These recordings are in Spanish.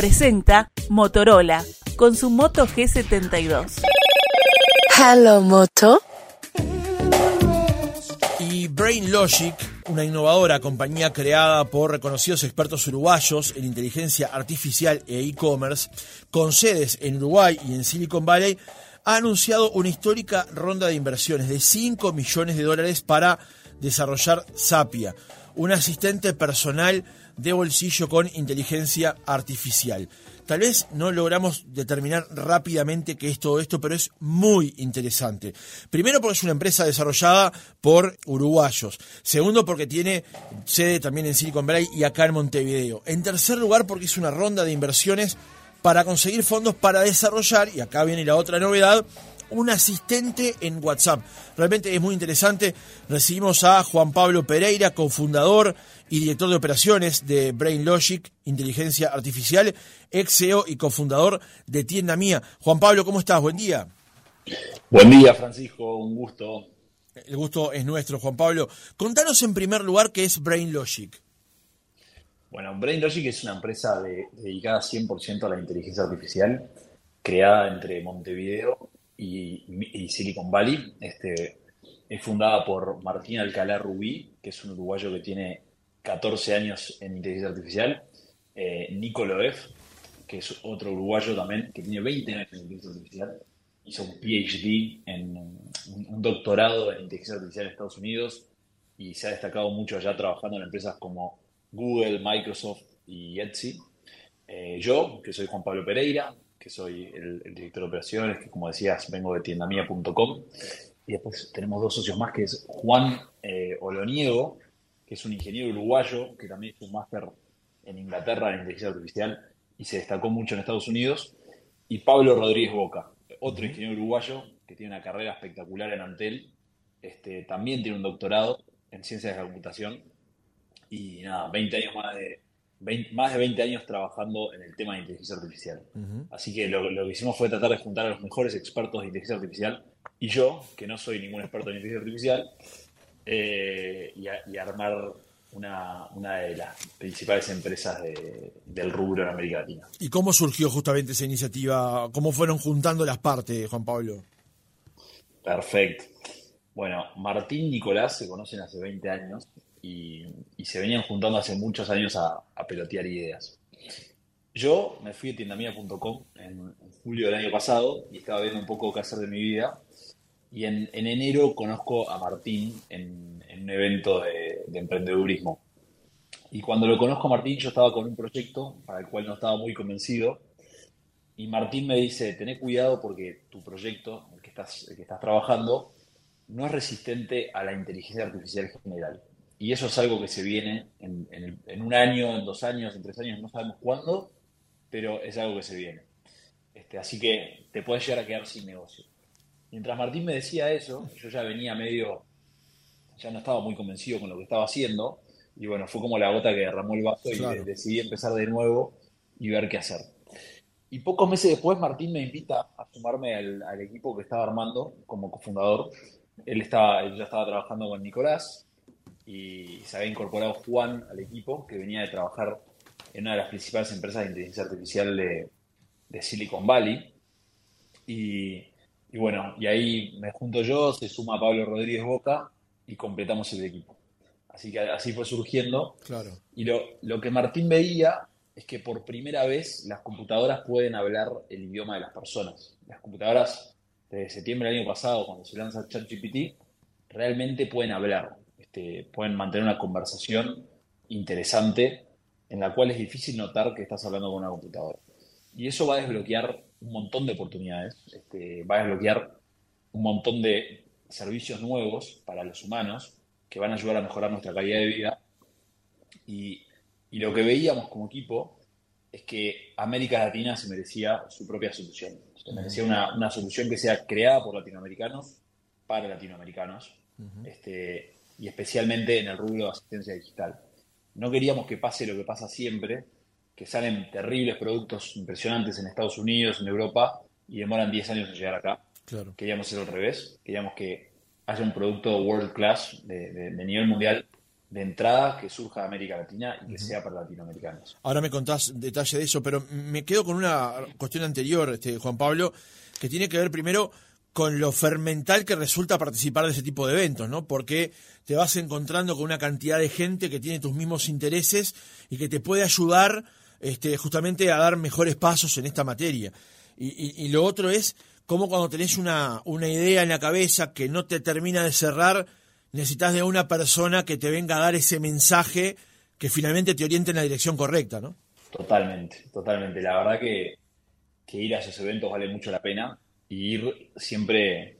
presenta Motorola con su Moto G72. Hello Moto. Y Brain Logic, una innovadora compañía creada por reconocidos expertos uruguayos en inteligencia artificial e e-commerce, con sedes en Uruguay y en Silicon Valley, ha anunciado una histórica ronda de inversiones de 5 millones de dólares para desarrollar Sapia, un asistente personal de bolsillo con inteligencia artificial. Tal vez no logramos determinar rápidamente qué es todo esto, pero es muy interesante. Primero porque es una empresa desarrollada por uruguayos. Segundo porque tiene sede también en Silicon Valley y acá en Montevideo. En tercer lugar porque es una ronda de inversiones para conseguir fondos para desarrollar, y acá viene la otra novedad, un asistente en WhatsApp. Realmente es muy interesante. Recibimos a Juan Pablo Pereira, cofundador y director de operaciones de Brain Logic, Inteligencia Artificial, ex CEO y cofundador de Tienda Mía. Juan Pablo, ¿cómo estás? Buen día. Buen día, Francisco. Un gusto. El gusto es nuestro, Juan Pablo. Contanos en primer lugar qué es Brain Logic. Bueno, Brain Logic es una empresa dedicada 100% a la inteligencia artificial, creada entre Montevideo y, Silicon Valley. Este, es fundada por Martín Alcalá Rubí, que es un uruguayo que tiene 14 años en inteligencia artificial. Eh, Nico que es otro uruguayo también, que tiene 20 años en inteligencia artificial. Hizo un PhD, en un doctorado en inteligencia artificial en Estados Unidos y se ha destacado mucho allá trabajando en empresas como Google, Microsoft y Etsy. Eh, yo, que soy Juan Pablo Pereira, que soy el, director de operaciones, que como decías, vengo de tiendamia.com. Y después tenemos dos socios más, que es Juan eh, Oloniego, que es un ingeniero uruguayo, que también es un máster en Inglaterra en inteligencia artificial y se destacó mucho en Estados Unidos. Y Pablo Rodríguez Boca, otro ingeniero uruguayo que tiene una carrera espectacular en Antel. Este, también tiene un doctorado en ciencias de la computación y nada, 20 años más de, más de 20 años trabajando en el tema de inteligencia artificial. Así que lo, que hicimos fue tratar de juntar a los mejores expertos de inteligencia artificial y yo, que no soy ningún experto en inteligencia artificial, eh, y, armar una, de las principales empresas del rubro en América Latina. ¿Y cómo surgió justamente esa iniciativa? ¿Cómo fueron juntando las partes, Juan Pablo? Perfecto. Bueno, Martín Nicolás se conocen hace 20 años y, se venían juntando hace muchos años a, pelotear ideas. Yo me fui a tiendamia.com en, julio del año pasado y estaba viendo un poco qué hacer de mi vida. Y en, enero conozco a Martín en, un evento de, de, emprendedurismo. Y cuando lo conozco a Martín, yo estaba con un proyecto para el cual no estaba muy convencido. Y Martín me dice, tené cuidado porque tu proyecto, que estás, el que estás trabajando, no es resistente a la inteligencia artificial general. Y eso es algo que se viene en, un año, en dos años, en tres años, no sabemos cuándo, pero es algo que se viene. Este, así que te puedes llegar a quedar sin negocio. Mientras Martín me decía eso, yo ya venía medio, ya no estaba muy convencido con lo que estaba haciendo, y bueno, fue como la gota que derramó el vaso y decidí empezar de nuevo y ver qué hacer. Y pocos meses después Martín me invita a sumarme al, al equipo que estaba armando como cofundador. Él, estaba, él ya estaba trabajando con Nicolás, y se había incorporado Juan al equipo, que venía de trabajar en una de las principales empresas de inteligencia artificial de, Silicon Valley. Y, bueno, y ahí me junto yo, se suma Pablo Rodríguez Boca y completamos el equipo. Así que así fue surgiendo. Claro. Y lo, lo que Martín veía es que por primera vez las computadoras pueden hablar el idioma de las personas. Las computadoras, desde septiembre del año pasado, cuando se lanza ChatGPT, realmente pueden hablar. Este, pueden mantener una conversación interesante en la cual es difícil notar que estás hablando con una computadora. Y eso va a desbloquear un montón de oportunidades, este, va a desbloquear un montón de servicios nuevos para los humanos que van a ayudar a mejorar nuestra calidad de vida. Y, lo que veíamos como equipo es que América Latina se merecía su propia solución. Se merecía una, una solución que sea creada por latinoamericanos para latinoamericanos. este, y especialmente en el rubro de asistencia digital. No queríamos que pase lo que pasa siempre, que salen terribles productos impresionantes en Estados Unidos, en Europa, y demoran 10 años en llegar acá. Queríamos hacer al revés, queríamos que haya un producto world class, de, nivel mundial, de entrada que surja de América Latina y que sea para latinoamericanos. Ahora me contás detalle de eso, pero me quedo con una cuestión anterior, este, Juan Pablo, que tiene que ver primero con lo fermental que resulta participar de ese tipo de eventos, ¿no? Porque te vas encontrando con una cantidad de gente que tiene tus mismos intereses y que te puede ayudar este, justamente a dar mejores pasos en esta materia. Y, y lo otro es cómo cuando tenés una, una idea en la cabeza que no te termina de cerrar, necesitas de una persona que te venga a dar ese mensaje que finalmente te oriente en la dirección correcta, ¿no? Totalmente, totalmente. La verdad que, que ir a esos eventos vale mucho la pena y ir siempre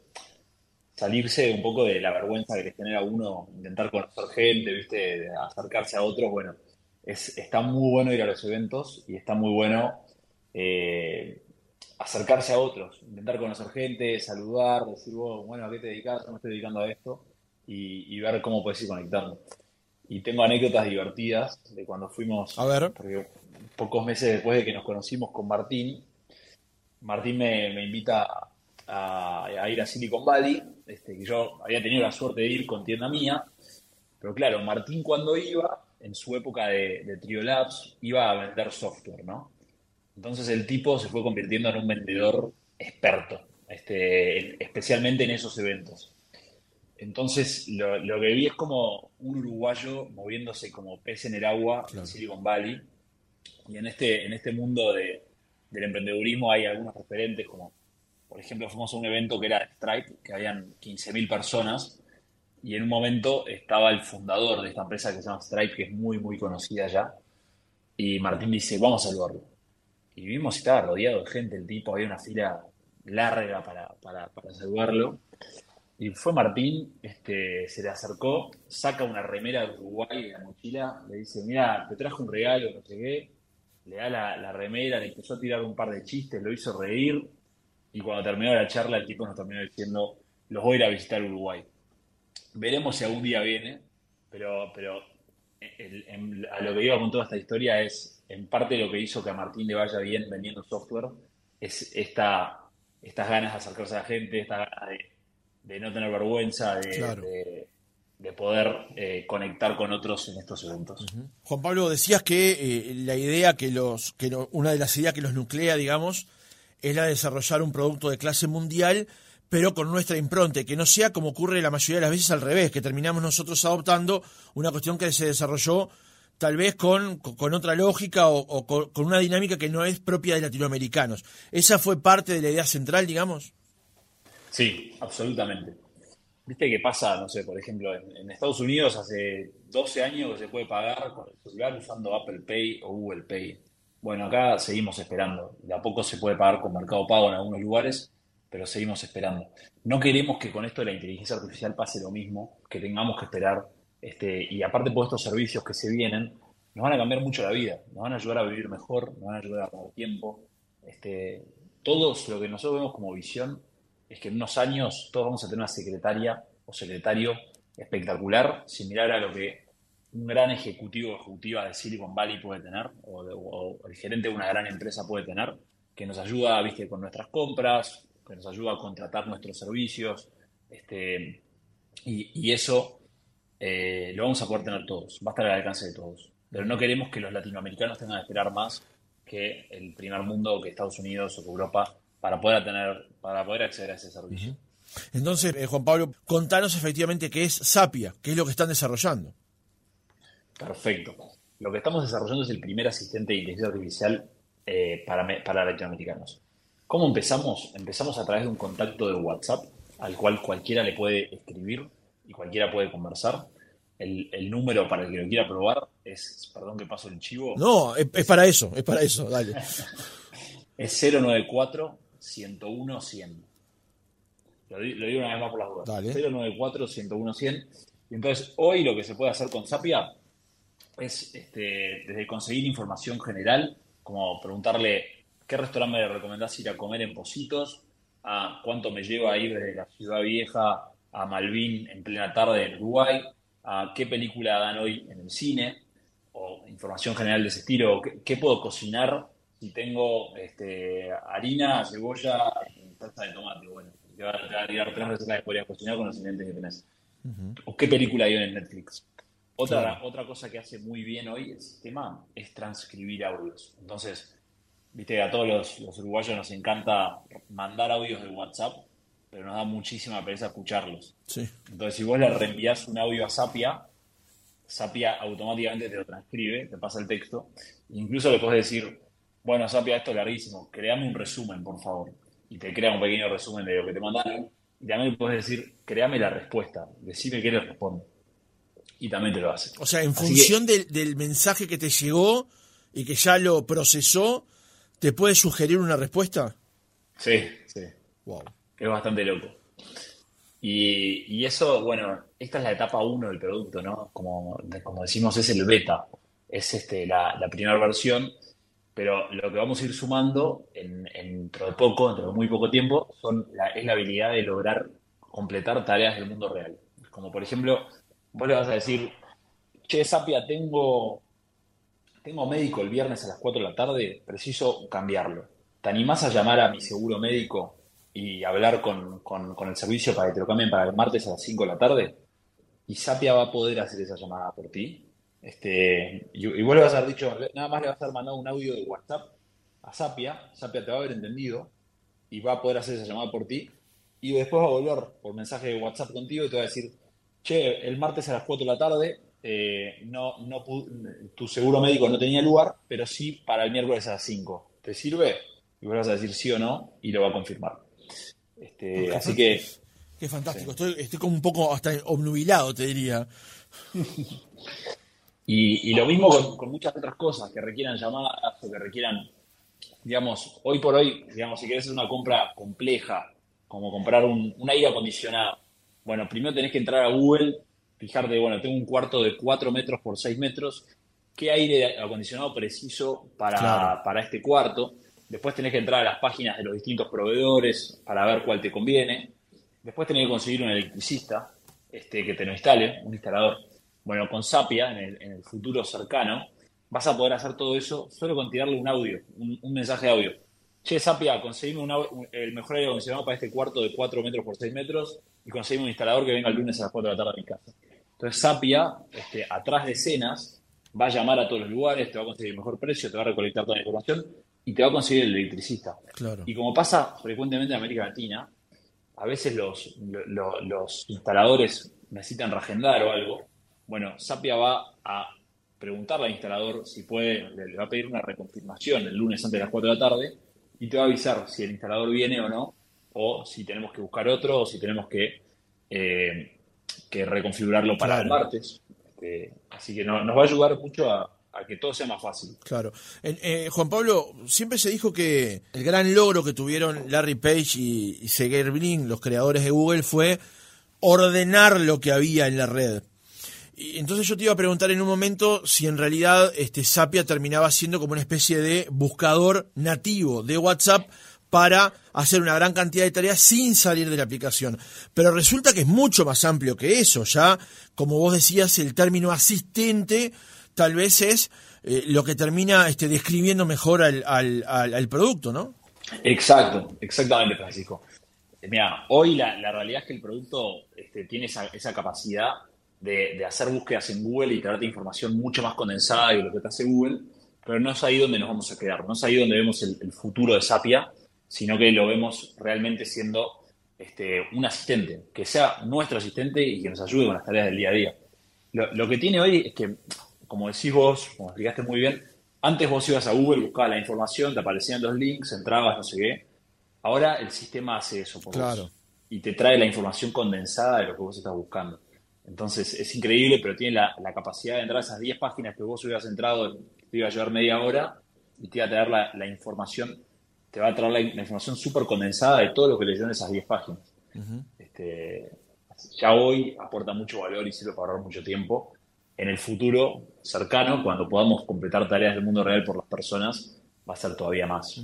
salirse un poco de la vergüenza que les genera a uno, intentar conocer gente, viste, acercarse a otros, bueno, es, está muy bueno ir a los eventos y está muy bueno eh, acercarse a otros, intentar conocer gente, saludar, decir, bueno, ¿a qué te dedicas? Yo me estoy dedicando a esto y, ver cómo puedes ir conectando. Y tengo anécdotas divertidas de cuando fuimos, a ver. pocos meses después de que nos conocimos con Martín, Martín me, invita a, ir a Silicon Valley, este, que yo había tenido la suerte de ir con tienda mía, pero claro, Martín cuando iba, en su época de, de Trio Labs, iba a vender software, ¿no? Entonces el tipo se fue convirtiendo en un vendedor experto, este, especialmente en esos eventos. Entonces lo, que vi es como un uruguayo moviéndose como pez en el agua en Silicon Valley. Y en este, en este mundo de, del emprendedurismo hay algunos referentes como, por ejemplo, fuimos a un evento que era Stripe, que habían 15.000 personas. Y en un momento estaba el fundador de esta empresa que se llama Stripe, que es muy, muy conocida ya. Y Martín dice, vamos a saludarlo y vimos si estaba rodeado de gente, el tipo, había una fila larga para, para, saludarlo. Y fue Martín, este, se le acercó, saca una remera de Uruguay la mochila, le dice, mira, te trajo un regalo, no sé le da la, remera, le empezó a tirar un par de chistes, lo hizo reír, y cuando terminó la charla el tipo nos terminó diciendo, los voy a ir a visitar Uruguay. Veremos si algún día viene, pero, pero a lo que iba con toda esta historia es en parte lo que hizo que a Martín le vaya bien vendiendo software es esta, estas ganas de acercarse a la gente, esta ganas de, no tener vergüenza, de, de, poder eh, conectar con otros en estos eventos. Juan Pablo, decías que eh, la idea que los, que una de las ideas que los nuclea, digamos, es la de desarrollar un producto de clase mundial, pero con nuestra impronta, que no sea como ocurre la mayoría de las veces al revés, que terminamos nosotros adoptando una cuestión que se desarrolló tal vez con, con otra lógica o, con, una dinámica que no es propia de latinoamericanos. ¿Esa fue parte de la idea central, digamos? Sí, absolutamente. Viste qué pasa, no sé, por ejemplo, en, Estados Unidos hace 12 años que se puede pagar con el celular usando Apple Pay o Google Pay. Bueno, acá seguimos esperando. De a poco se puede pagar con Mercado Pago en algunos lugares, pero seguimos esperando. No queremos que con esto de la inteligencia artificial pase lo mismo, que tengamos que esperar este, y aparte por estos servicios que se vienen, nos van a cambiar mucho la vida, nos van a ayudar a vivir mejor, nos van a ayudar a tener tiempo. Este, todos lo que nosotros vemos como visión es que en unos años todos vamos a tener una secretaria o secretario espectacular, similar a lo que un gran ejecutivo o ejecutiva de Silicon Valley puede tener, o, el gerente de una gran empresa puede tener, que nos ayuda, viste, con nuestras compras, que nos ayuda a contratar nuestros servicios, este, y, y eso eh, lo vamos a poder tener todos, va a estar al alcance de todos. Pero no queremos que los latinoamericanos tengan que esperar más que el primer mundo, que Estados Unidos o que Europa, para poder tener, para poder acceder a ese servicio. Entonces, eh, Juan Pablo, contanos efectivamente qué es Sapia, qué es lo que están desarrollando. Perfecto. Lo que estamos desarrollando es el primer asistente de inteligencia artificial eh, para, para latinoamericanos. ¿Cómo empezamos? Empezamos a través de un contacto de WhatsApp al cual cualquiera le puede escribir y cualquiera puede conversar. El, número para el que lo quiera probar es, perdón que paso el chivo. No, es, para eso, es para eso, dale. es 094 101 100. Lo, digo una vez más por las dudas. Dale. 094 101 100. Y entonces, hoy lo que se puede hacer con Sapia es este, desde conseguir información general, como preguntarle qué restaurante me recomendás ir a comer en Positos, a cuánto me lleva a ir desde la ciudad vieja a Malvin en plena tarde en Uruguay, a qué película dan hoy en el cine, o información general de ese estilo, qué, puedo cocinar si tengo este, harina, cebolla salsa de tomate. Bueno, te va, a tirar tres recetas que podrías cocinar con los ingredientes que tenés. O qué película hay en Netflix. Otra, otra cosa que hace muy bien hoy el sistema es transcribir audios. Entonces, viste, a todos los, los uruguayos nos encanta mandar audios de WhatsApp, pero nos da muchísima pereza escucharlos. Sí. Entonces, si vos le reenvías un audio a Sapia, Sapia automáticamente te lo transcribe, te pasa el texto. Incluso le puedes decir, bueno, Sapia, esto es larguísimo, créame un resumen, por favor. Y te crea un pequeño resumen de lo que te mandaron. Y también puedes decir, créame la respuesta, decime qué le responde. Y también te lo hace. O sea, en Así función del, del mensaje que te llegó y que ya lo procesó, ¿te puede sugerir una respuesta? Sí, sí. Wow. Es bastante loco. Y, y eso, bueno, esta es la etapa 1 del producto, ¿no? Como, como decimos, es el beta. Es este, la, la primera versión. Pero lo que vamos a ir sumando en, en- dentro de poco, dentro de muy poco tiempo, es la habilidad de lograr completar tareas del mundo real. Como por ejemplo, vos le vas a decir, che, Sapia, tengo, tengo médico el viernes a las 4 de la tarde, preciso cambiarlo. ¿Te animás a llamar a mi seguro médico y hablar con, con- con el servicio para que te lo cambien para el martes a las 5 de la tarde? Y Sapia va a poder hacer esa llamada por ti. Este, vos le vas a haber dicho, nada más le vas a haber mandado un audio de WhatsApp a Sapia, Sapia te va a haber entendido y va a poder hacer esa llamada por ti. Y después va a volver por mensaje de WhatsApp contigo y te va a decir, che, el martes a las 4 de la tarde, eh, no, no tu seguro médico no tenía lugar, pero sí para el miércoles a las 5. ¿Te sirve? Y vos le vas a decir sí o no y lo va a confirmar. Este, así que Qué fantástico. Estoy, estoy como un poco hasta obnubilado, te diría. Y, y lo mismo con, con muchas otras cosas que requieran llamadas o que requieran, digamos, hoy por hoy, digamos, si querés hacer una compra compleja, como comprar un, un aire acondicionado, bueno, primero tenés que entrar a Google, fijarte, bueno, tengo un cuarto de 4 metros por 6 metros, ¿qué aire acondicionado preciso para, Claro. para este cuarto? Después tenés que entrar a las páginas de los distintos proveedores para ver cuál te conviene. Después tenés que conseguir un electricista este, que te lo instale, un instalador. Bueno, con Sapia, en el, en el futuro cercano, vas a poder hacer todo eso solo con tirarle un audio, un, un mensaje de audio. Che, Sapia, conseguime un au- un- el mejor aire acondicionado para este cuarto de 4 metros por 6 metros y conseguime un instalador que venga el lunes a las 4 de la tarde a mi casa. Entonces Sapia, este, atrás de escenas, va a llamar a todos los lugares, te va a conseguir el mejor precio, te va a recolectar toda la información y te va a conseguir el electricista. Claro. Y como pasa frecuentemente en América Latina, a veces los, lo- lo- los instaladores necesitan reagendar o algo. Bueno, Sapia va a preguntarle al instalador si puede, le va a pedir una reconfirmación el lunes antes de las 4 de la tarde y te va a avisar si el instalador viene o no, o si tenemos que buscar otro, o si tenemos que, eh, que reconfigurarlo para el martes. Este, así que no- nos va a ayudar mucho a, a que todo sea más fácil. Claro. Eh, Juan Pablo, siempre se dijo que el gran logro que tuvieron Larry Page y, y Sergey Brin, los creadores de Google, fue ordenar lo que había en la red. Entonces yo te iba a preguntar en un momento si en realidad este Sapia terminaba siendo como una especie de buscador nativo de WhatsApp para hacer una gran cantidad de tareas sin salir de la aplicación. Pero resulta que es mucho más amplio que eso. Ya, como vos decías, el término asistente tal vez es eh, lo que termina este, describiendo mejor al, al, al- al producto, ¿no? Exacto, exactamente, Francisco. Mira, hoy la, la realidad es que el producto este, tiene esa, esa capacidad de, de hacer búsquedas en Google y traerte información mucho más condensada de lo que te hace Google, pero no es ahí donde nos vamos a quedar, no es ahí donde vemos el, el futuro de Sapia, sino que lo vemos realmente siendo este, un asistente, que sea nuestro asistente y que nos ayude con las tareas del día a día. Lo, lo que tiene hoy es que, como decís vos, como explicaste muy bien, antes vos ibas a Google, buscabas la información, te aparecían los links, entrabas, no sé qué. Ahora el sistema hace eso por Claro. vos y te trae la información condensada de lo que vos estás buscando. Entonces es increíble, pero tiene la, la capacidad de entrar a esas 10 páginas que vos hubieras entrado, te iba a llevar media hora y te iba a traer la, la información, te va a traer la, la información súper condensada de todo lo que leyó en esas 10 páginas. este, ya hoy aporta mucho valor y sirve para ahorrar mucho tiempo. En el futuro cercano, cuando podamos completar tareas del mundo real por las personas, va a ser todavía más.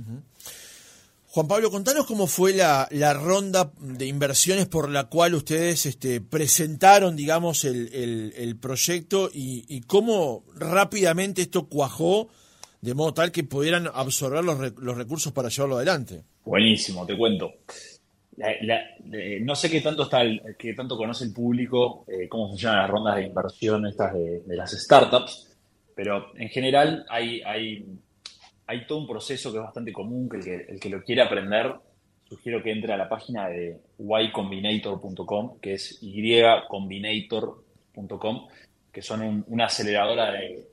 Juan Pablo, contanos cómo fue la, la ronda de inversiones por la cual ustedes este, presentaron, digamos, el, el- proyecto y, cómo rápidamente esto cuajó de modo tal que pudieran absorber los, los recursos para llevarlo adelante. Buenísimo, te cuento. no sé qué tanto está el, qué tanto conoce el público eh, cómo funcionan las rondas de inversión estas de, las startups, pero en general hay, hay, hay todo un proceso que es bastante común, que el, que el que lo quiere aprender, sugiero que entre a la página de ycombinator.com, que es ycombinator.com, que son una aceleradora de,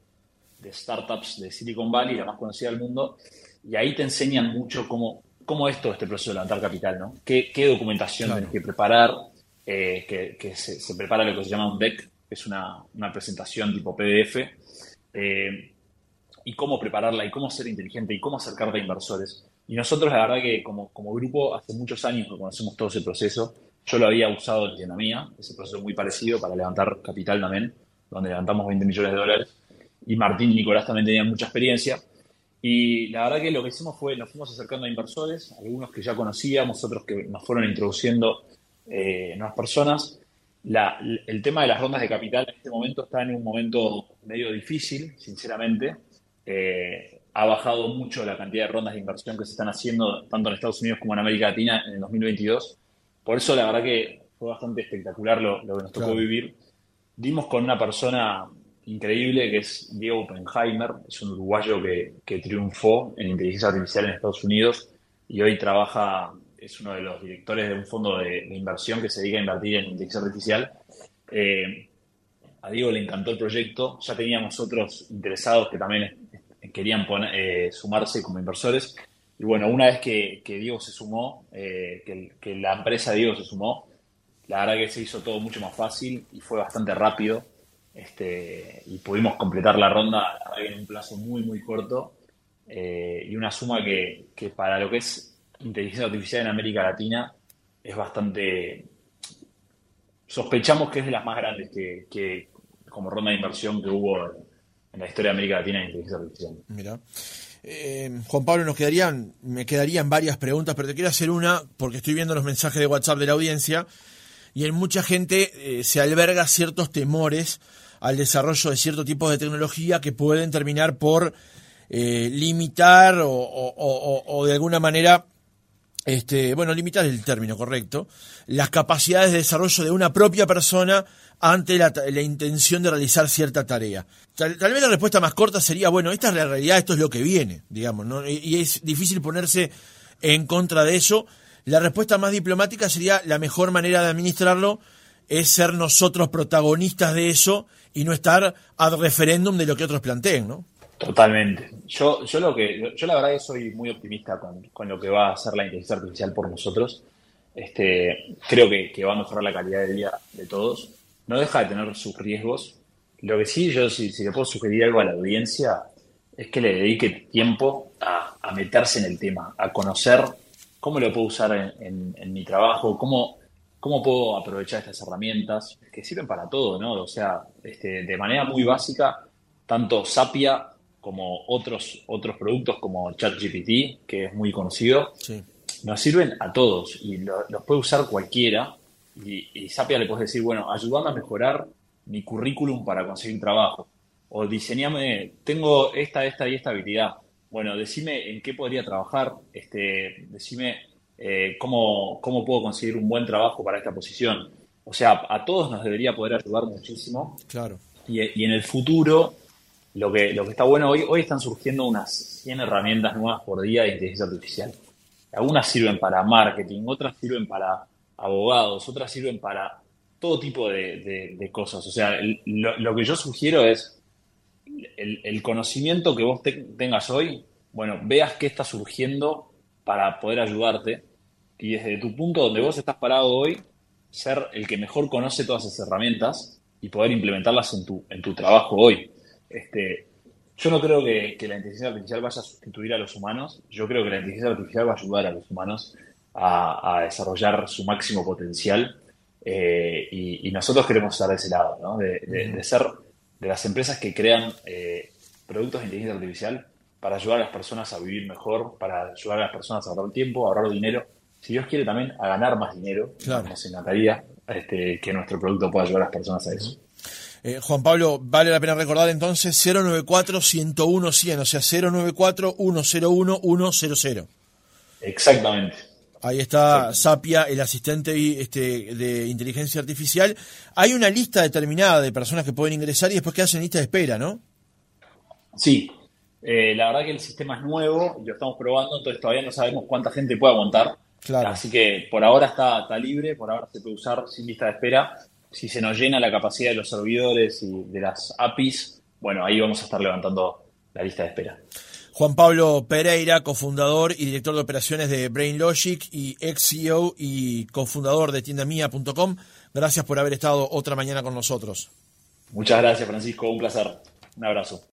de startups de Silicon Valley, la más conocida del mundo, y ahí te enseñan mucho cómo cómo es todo este proceso de levantar capital, ¿no? ¿Qué, documentación tienes que preparar? Eh, que, se, prepara lo que se llama un deck, que es una, presentación tipo PDF, eh, y cómo prepararla, y cómo ser inteligente, y cómo acercarte a inversores. Y nosotros, la verdad que como, como grupo, hace muchos años que conocemos todo ese proceso. Yo lo había usado en tienda mía, ese proceso muy parecido para levantar capital también, donde levantamos 20 millones de dólares. Y Martín y Nicolás también tenían mucha experiencia. Y la verdad que lo que hicimos fue, nos fuimos acercando a inversores, algunos que ya conocíamos, otros que nos fueron introduciendo eh, nuevas personas. el tema de las rondas de capital en este momento está en un momento medio difícil, sinceramente. Eh, ha bajado mucho la cantidad de rondas de inversión que se están haciendo tanto en Estados Unidos como en América Latina en el 2022. Por eso la verdad que fue bastante espectacular lo, que nos tocó vivir. Dimos con una persona increíble que es Diego Oppenheimer, es un uruguayo que, triunfó en inteligencia artificial en Estados Unidos y hoy trabaja, es uno de los directores de un fondo de, inversión que se dedica a invertir en inteligencia artificial. Eh, a Diego le encantó el proyecto, ya teníamos otros interesados que también querían eh, sumarse como inversores. Y bueno, una vez que, Diego se sumó, eh, que, que la empresa Diego se sumó, la verdad que se hizo todo mucho más fácil y fue bastante rápido este, y pudimos completar la ronda en un plazo muy, muy corto eh, y una suma que, para lo que es inteligencia artificial en América Latina es bastante... Sospechamos que es de las más grandes que, como ronda de inversión que hubo en la historia de América Latina en inteligencia artificial. Mira. Eh, Juan Pablo, nos quedarían, me quedarían varias preguntas, pero te quiero hacer una porque estoy viendo los mensajes de WhatsApp de la audiencia y en mucha gente eh, se alberga ciertos temores al desarrollo de cierto tipo de tecnología que pueden terminar por eh, limitar o, de alguna manera, este, bueno, limitar el término correcto, las capacidades de desarrollo de una propia persona ante la, intención de realizar cierta tarea. Tal, vez la respuesta más corta sería, bueno, esta es la realidad, esto es lo que viene, digamos, ¿no? y es difícil ponerse en contra de eso. La respuesta más diplomática sería la mejor manera de administrarlo es ser nosotros protagonistas de eso y no estar ad referéndum de lo que otros planteen, ¿no? Totalmente. Yo, yo lo que, yo la verdad que soy muy optimista con, lo que va a hacer la inteligencia artificial por nosotros. Este, creo que, va a mejorar la calidad de vida de todos. No deja de tener sus riesgos. Lo que sí, yo si, le puedo sugerir algo a la audiencia, es que le dedique tiempo a, meterse en el tema, a conocer cómo lo puedo usar en, en mi trabajo, cómo, cómo puedo aprovechar estas herramientas que sirven para todo, ¿no? O sea, este, de manera muy básica, tanto Sapia como otros, otros productos como ChatGPT, que es muy conocido, nos sirven a todos y los puede usar cualquiera. Y, y Sapia le puedes decir, bueno, ayúdame a mejorar mi currículum para conseguir trabajo. O diseñame, tengo esta, esta y esta habilidad. Bueno, decime en qué podría trabajar, este, decime eh, cómo, puedo conseguir un buen trabajo para esta posición. O sea, a todos nos debería poder ayudar muchísimo. Claro. Y, en el futuro, lo que, lo que está bueno hoy, hoy están surgiendo unas 100 herramientas nuevas por día de inteligencia artificial. Algunas sirven para marketing, otras sirven para abogados, otras sirven para todo tipo de, cosas. O sea, lo, que yo sugiero es el, el conocimiento que vos tengas hoy, bueno, veas qué está surgiendo para poder ayudarte y desde tu punto donde vos estás parado hoy, ser el que mejor conoce todas esas herramientas y poder implementarlas en tu, en tu trabajo hoy. Este, yo no creo que, la inteligencia artificial vaya a sustituir a los humanos, yo creo que la inteligencia artificial va a ayudar a los humanos a, desarrollar su máximo potencial eh, y, nosotros queremos estar de ese lado, ¿no? de, ser de las empresas que crean eh, productos de inteligencia artificial para ayudar a las personas a vivir mejor, para ayudar a las personas a ahorrar tiempo, a ahorrar dinero. Si Dios quiere también a ganar más dinero, nos encantaría este, que nuestro producto pueda ayudar a las personas a eso. Eh, Juan Pablo, vale la pena recordar entonces 094-101-100, o sea 094-101-100. Exactamente. Ahí está Sapia, el asistente este, de inteligencia artificial. Hay una lista determinada de personas que pueden ingresar y después que hacen lista de espera, ¿no? Sí, eh, la verdad que el sistema es nuevo y lo estamos probando, entonces todavía no sabemos cuánta gente puede aguantar. Claro. Así que por ahora está, está libre, por ahora se puede usar sin lista de espera. Si se nos llena la capacidad de los servidores y de las APIs, bueno, ahí vamos a estar levantando la lista de espera. Juan Pablo Pereira, cofundador y director de operaciones de BrainLogic y ex CEO y cofundador de tiendamia.com. Gracias por haber estado otra mañana con nosotros. Muchas gracias, Francisco. Un placer. Un abrazo.